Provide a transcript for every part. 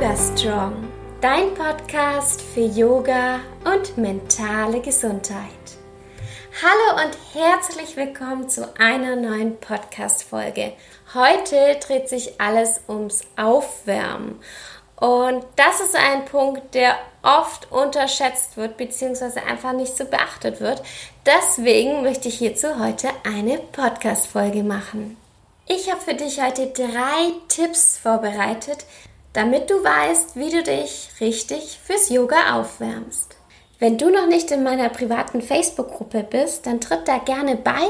Yoga Strong, dein Podcast für Yoga und mentale Gesundheit. Hallo und herzlich willkommen zu einer neuen Podcast-Folge. Heute dreht sich alles ums Aufwärmen. Und das ist ein Punkt, der oft unterschätzt wird, beziehungsweise einfach nicht so beachtet wird. Deswegen möchte ich hierzu heute eine Podcast-Folge machen. Ich habe für dich heute drei Tipps vorbereitet, damit du weißt, wie du dich richtig fürs Yoga aufwärmst. Wenn du noch nicht in meiner privaten Facebook-Gruppe bist, dann tritt da gerne bei.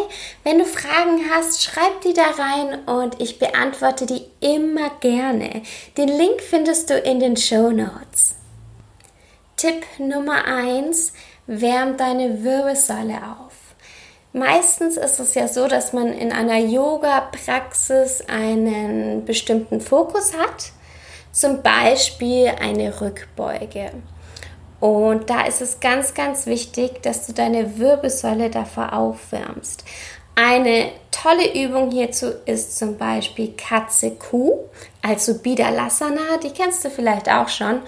Wenn du Fragen hast, schreib die da rein und ich beantworte die immer gerne. Den Link findest du in den Show Notes. Tipp Nummer 1, wärm deine Wirbelsäule auf. Meistens ist es ja so, dass man in einer Yoga-Praxis einen bestimmten Fokus hat zum Beispiel eine Rückbeuge. Und da ist es ganz, ganz wichtig, dass du deine Wirbelsäule davor aufwärmst. Eine tolle Übung hierzu ist zum Beispiel Katze Kuh, also Bidalasana, die kennst du vielleicht auch schon.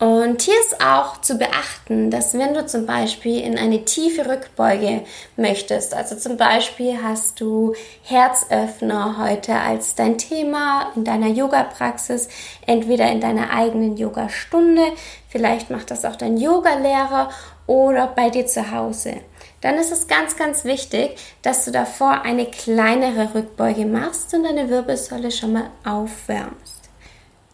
Und hier ist auch zu beachten, dass wenn du zum Beispiel in eine tiefe Rückbeuge möchtest, also zum Beispiel hast du Herzöffner heute als dein Thema in deiner Yoga-Praxis, entweder in deiner eigenen Yoga-Stunde, vielleicht macht das auch dein Yoga-Lehrer oder bei dir zu Hause. Dann ist es ganz, ganz wichtig, dass du davor eine kleinere Rückbeuge machst und deine Wirbelsäule schon mal aufwärmst.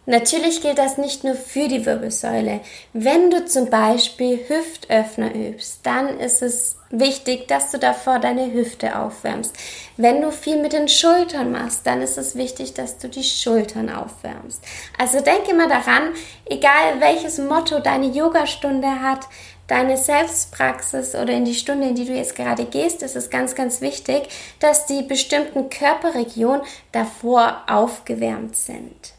Natürlich gilt das nicht nur für die Wirbelsäule. Wenn du zum Beispiel Hüftöffner übst, dann ist es wichtig, dass du davor deine Hüfte aufwärmst. Wenn du viel mit den Schultern machst, dann ist es wichtig, dass du die Schultern aufwärmst. Also denke mal daran, egal welches Motto deine Yogastunde hat, deine Selbstpraxis oder in die Stunde, in die du jetzt gerade gehst, ist es ganz, ganz wichtig, dass die bestimmten Körperregionen davor aufgewärmt sind.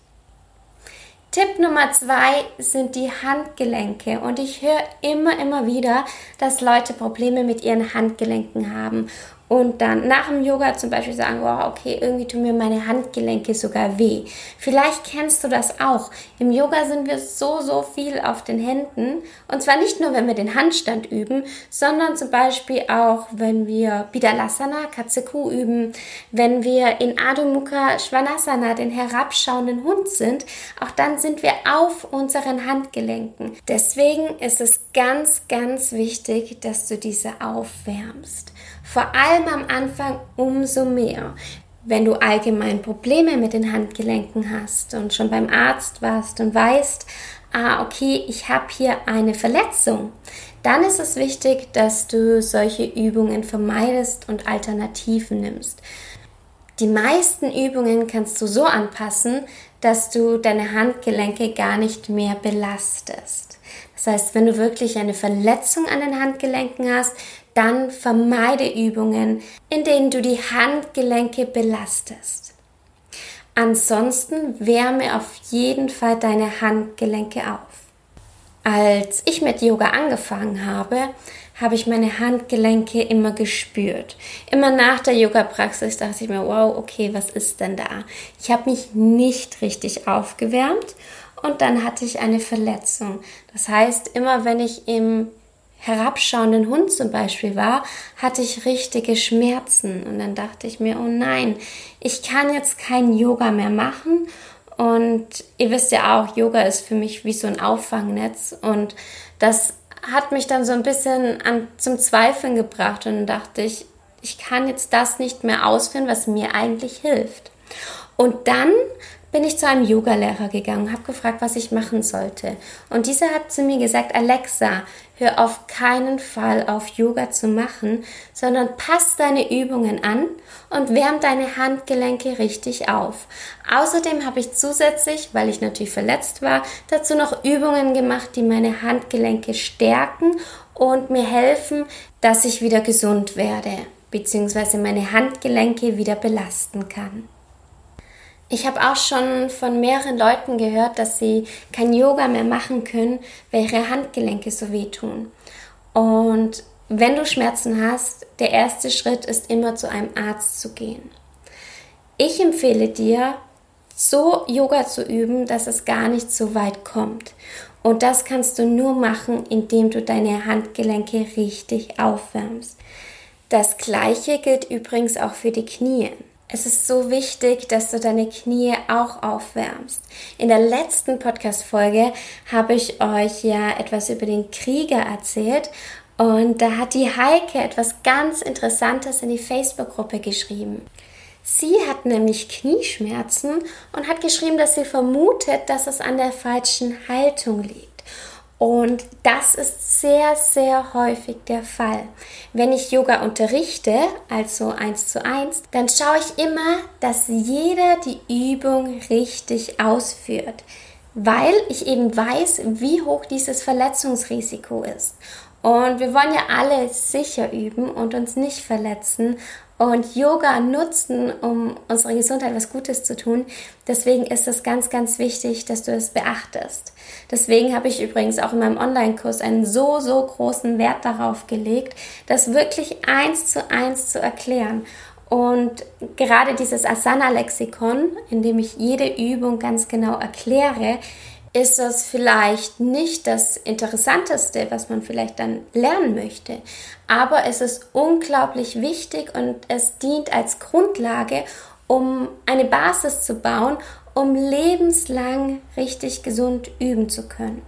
Tipp Nummer zwei sind die Handgelenke. Und ich höre immer, immer wieder, dass Leute Probleme mit ihren Handgelenken haben und dann nach dem Yoga zum Beispiel sagen, wow, okay, irgendwie tun mir meine Handgelenke sogar weh. Vielleicht kennst du das auch. Im Yoga sind wir so, so viel auf den Händen. Und zwar nicht nur, wenn wir den Handstand üben, sondern zum Beispiel auch, wenn wir Bidalasana, Katze Kuh üben, wenn wir in Adho Mukha Svanasana, den herabschauenden Hund sind. Auch dann sind wir auf unseren Handgelenken. Deswegen ist es ganz, ganz wichtig, dass du diese aufwärmst. Vor allem am Anfang umso mehr. Wenn du allgemein Probleme mit den Handgelenken hast und schon beim Arzt warst und weißt, ah, okay, ich habe hier eine Verletzung, dann ist es wichtig, dass du solche Übungen vermeidest und Alternativen nimmst. Die meisten Übungen kannst du so anpassen, dass du deine Handgelenke gar nicht mehr belastest. Das heißt, wenn du wirklich eine Verletzung an den Handgelenken hast, dann vermeide Übungen, in denen du die Handgelenke belastest. Ansonsten wärme auf jeden Fall deine Handgelenke auf. Als ich mit Yoga angefangen habe, habe ich meine Handgelenke immer gespürt. Immer nach der Yoga-Praxis dachte ich mir, wow, okay, was ist denn da? Ich habe mich nicht richtig aufgewärmt und dann hatte ich eine Verletzung. Das heißt, immer wenn ich im herabschauenden Hund zum Beispiel war, hatte ich richtige Schmerzen. Und dann dachte ich mir, oh nein, ich kann jetzt kein Yoga mehr machen. Und ihr wisst ja auch, Yoga ist für mich wie so ein Auffangnetz. Und das hat mich dann so ein bisschen an, zum Zweifeln gebracht. Und dann dachte ich, ich kann jetzt das nicht mehr ausführen, was mir eigentlich hilft. Und dann bin ich zu einem Yogalehrer gegangen, habe gefragt, was ich machen sollte. Und dieser hat zu mir gesagt, Alexa, hör auf keinen Fall auf Yoga zu machen, sondern pass deine Übungen an und wärm deine Handgelenke richtig auf. Außerdem habe ich zusätzlich, weil ich natürlich verletzt war, dazu noch Übungen gemacht, die meine Handgelenke stärken und mir helfen, dass ich wieder gesund werde, beziehungsweise meine Handgelenke wieder belasten kann. Ich habe auch schon von mehreren Leuten gehört, dass sie kein Yoga mehr machen können, weil ihre Handgelenke so wehtun. Und wenn du Schmerzen hast, der erste Schritt ist immer zu einem Arzt zu gehen. Ich empfehle dir, so Yoga zu üben, dass es gar nicht so weit kommt. Und das kannst du nur machen, indem du deine Handgelenke richtig aufwärmst. Das gleiche gilt übrigens auch für die Knie. Es ist so wichtig, dass du deine Knie auch aufwärmst. In der letzten Podcast-Folge habe ich euch ja etwas über den Krieger erzählt und da hat die Heike etwas ganz Interessantes in die Facebook-Gruppe geschrieben. Sie hat nämlich Knieschmerzen und hat geschrieben, dass sie vermutet, dass es an der falschen Haltung liegt. Und das ist sehr, sehr häufig der Fall. Wenn ich Yoga unterrichte, also eins zu eins, dann schaue ich immer, dass jeder die Übung richtig ausführt, weil ich eben weiß, wie hoch dieses Verletzungsrisiko ist. Und wir wollen ja alle sicher üben und uns nicht verletzen und Yoga nutzen, um unserer Gesundheit was Gutes zu tun. Deswegen ist es ganz, ganz wichtig, dass du es beachtest. Deswegen habe ich übrigens auch in meinem Online-Kurs einen so, so großen Wert darauf gelegt, das wirklich eins zu eins zu erklären. Und gerade dieses Asana-Lexikon, in dem ich jede Übung ganz genau erkläre, ist das vielleicht nicht das Interessanteste, was man vielleicht dann lernen möchte. Aber es ist unglaublich wichtig und es dient als Grundlage, um eine Basis zu bauen, um lebenslang richtig gesund üben zu können.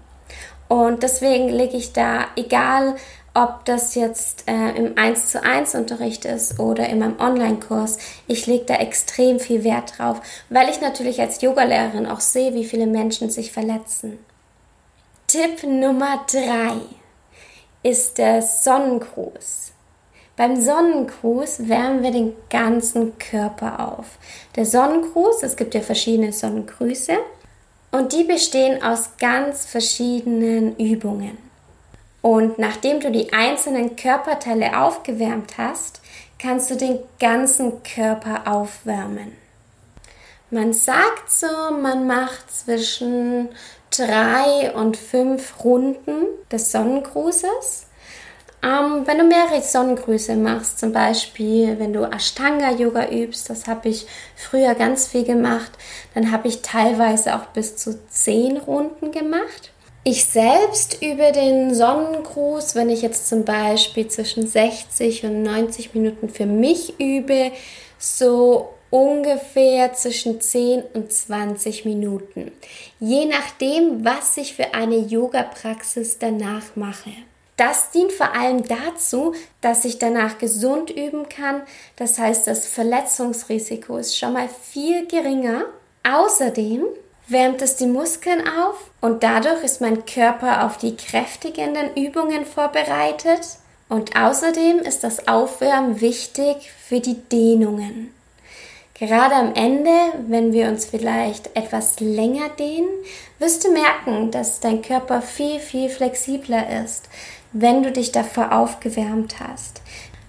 Und deswegen lege ich da, egal ob das jetzt äh, im 1 zu 1 Unterricht ist oder in meinem Online-Kurs, ich lege da extrem viel Wert drauf, weil ich natürlich als Yogalehrerin auch sehe, wie viele Menschen sich verletzen. Tipp Nummer 3 ist der Sonnengruß. Beim Sonnengruß wärmen wir den ganzen Körper auf. Der Sonnengruß, es gibt ja verschiedene Sonnengrüße und die bestehen aus ganz verschiedenen Übungen. Und nachdem du die einzelnen Körperteile aufgewärmt hast, kannst du den ganzen Körper aufwärmen. Man sagt so, man macht zwischen drei und fünf Runden des Sonnengrußes. Ähm, wenn du mehrere Sonnengrüße machst, zum Beispiel wenn du Ashtanga-Yoga übst, das habe ich früher ganz viel gemacht, dann habe ich teilweise auch bis zu zehn Runden gemacht. Ich selbst übe den Sonnengruß, wenn ich jetzt zum Beispiel zwischen 60 und 90 Minuten für mich übe, so ungefähr zwischen 10 und 20 Minuten. Je nachdem, was ich für eine Yoga-Praxis danach mache. Das dient vor allem dazu, dass ich danach gesund üben kann. Das heißt, das Verletzungsrisiko ist schon mal viel geringer. Außerdem wärmt es die Muskeln auf und dadurch ist mein Körper auf die kräftigenden Übungen vorbereitet. Und außerdem ist das Aufwärmen wichtig für die Dehnungen. Gerade am Ende, wenn wir uns vielleicht etwas länger dehnen, wirst du merken, dass dein Körper viel, viel flexibler ist, wenn du dich davor aufgewärmt hast.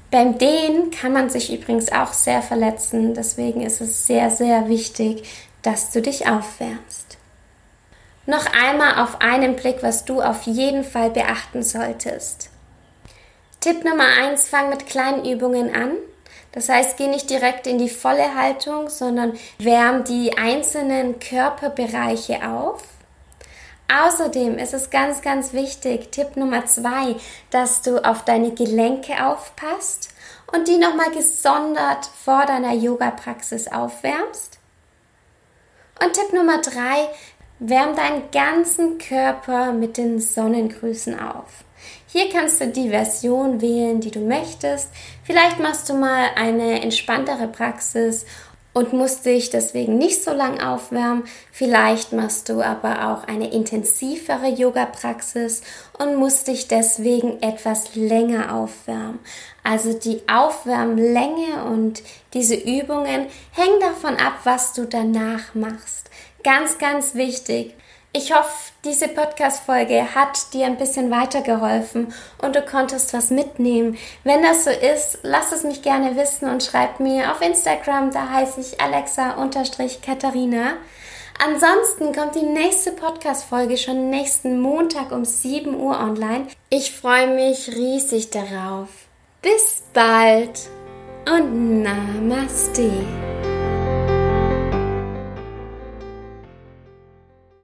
Beim Dehnen kann man sich übrigens auch sehr verletzen, deswegen ist es sehr, sehr wichtig, dass du dich aufwärmst. Noch einmal auf einen Blick, was du auf jeden Fall beachten solltest. Tipp Nummer 1, fang mit kleinen Übungen an. Das heißt, geh nicht direkt in die volle Haltung, sondern wärm die einzelnen Körperbereiche auf. Außerdem ist es ganz, ganz wichtig, Tipp Nummer 2, dass du auf deine Gelenke aufpasst und die nochmal gesondert vor deiner Yoga-Praxis aufwärmst. Und Tipp Nummer drei, wärm deinen ganzen Körper mit den Sonnengrüßen auf. Hier kannst du die Version wählen, die du möchtest. Vielleicht machst du mal eine entspanntere Praxis und musst dich deswegen nicht so lang aufwärmen. Vielleicht machst du aber auch eine intensivere Yoga-Praxis und musst dich deswegen etwas länger aufwärmen. Also die Aufwärmlänge und diese Übungen hängen davon ab, was du danach machst. Ganz, ganz wichtig. Ich hoffe, diese Podcast-Folge hat dir ein bisschen weitergeholfen und du konntest was mitnehmen. Wenn das so ist, lass es mich gerne wissen und schreib mir auf Instagram, da heiße ich Alexa-Katharina. Ansonsten kommt die nächste Podcast-Folge schon nächsten Montag um 7 Uhr online. Ich freue mich riesig darauf. Bis bald und Namaste.